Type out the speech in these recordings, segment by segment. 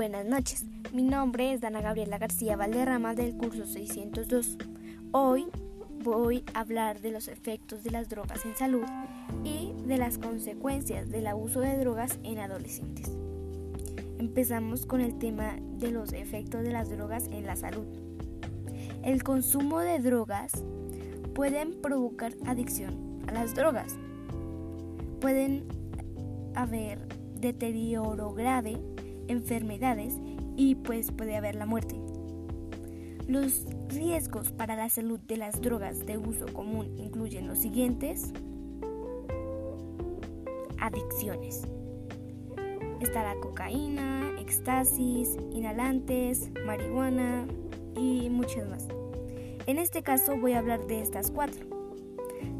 buenas noches. Mi nombre es Dana Gabriela García Valderrama del curso 602. Hoy voy a hablar de los efectos de las drogas en salud y de las consecuencias del abuso de drogas en adolescentes. Empezamos con el tema de los efectos de las drogas en la salud. El consumo de drogas pueden provocar adicción a las drogas. Pueden haber deterioro grave, enfermedades y pues puede haber la muerte. Los riesgos para la salud de las drogas de uso común incluyen los siguientes. Adicciones. Está la cocaína, éxtasis, inhalantes, marihuana y muchas más. En este caso voy a hablar de estas cuatro.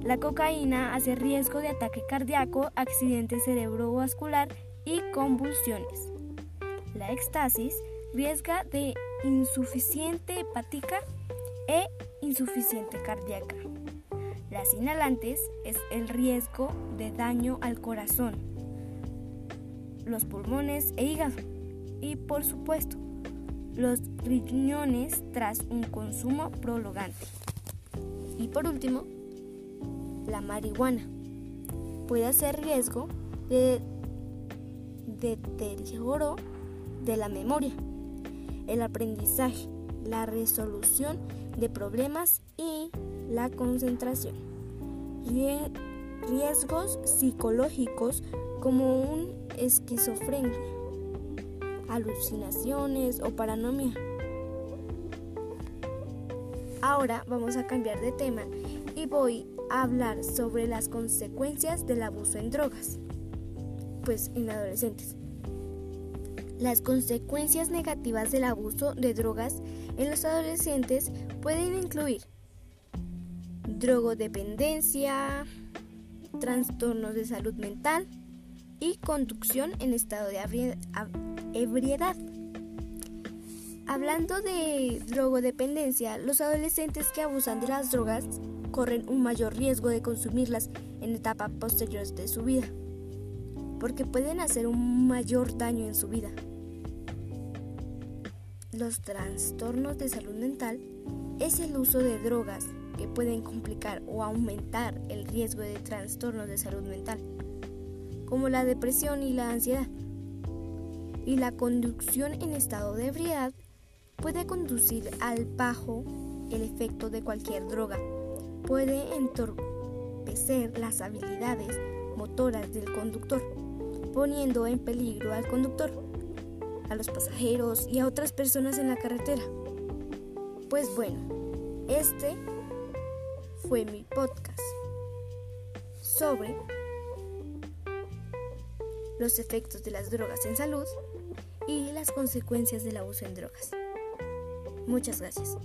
La cocaína hace riesgo de ataque cardíaco, accidente cerebrovascular y convulsiones. La éxtasis riesga de insuficiente hepática e insuficiente cardíaca. Las inhalantes es el riesgo de daño al corazón, los pulmones e hígado. Y por supuesto, los riñones tras un consumo prolongante. Y por último, la marihuana puede hacer riesgo de deterioro de la memoria, el aprendizaje, la resolución de problemas y la concentración. Riesgos psicológicos como un esquizofrenia, alucinaciones o paranoia. Ahora vamos a cambiar de tema y voy a hablar sobre las consecuencias del abuso en drogas pues en adolescentes. Las consecuencias negativas del abuso de drogas en los adolescentes pueden incluir drogodependencia, trastornos de salud mental y conducción en estado de ebriedad. Hablando de drogodependencia, los adolescentes que abusan de las drogas corren un mayor riesgo de consumirlas en etapas posteriores de su vida porque pueden hacer un mayor daño en su vida. Los trastornos de salud mental es el uso de drogas que pueden complicar o aumentar el riesgo de trastornos de salud mental, como la depresión y la ansiedad. Y la conducción en estado de ebriedad puede conducir al bajo el efecto de cualquier droga. Puede entorpecer las habilidades motoras del conductor poniendo en peligro al conductor, a los pasajeros y a otras personas en la carretera. Pues bueno, este fue mi podcast sobre los efectos de las drogas en salud y las consecuencias del abuso en drogas. Muchas gracias.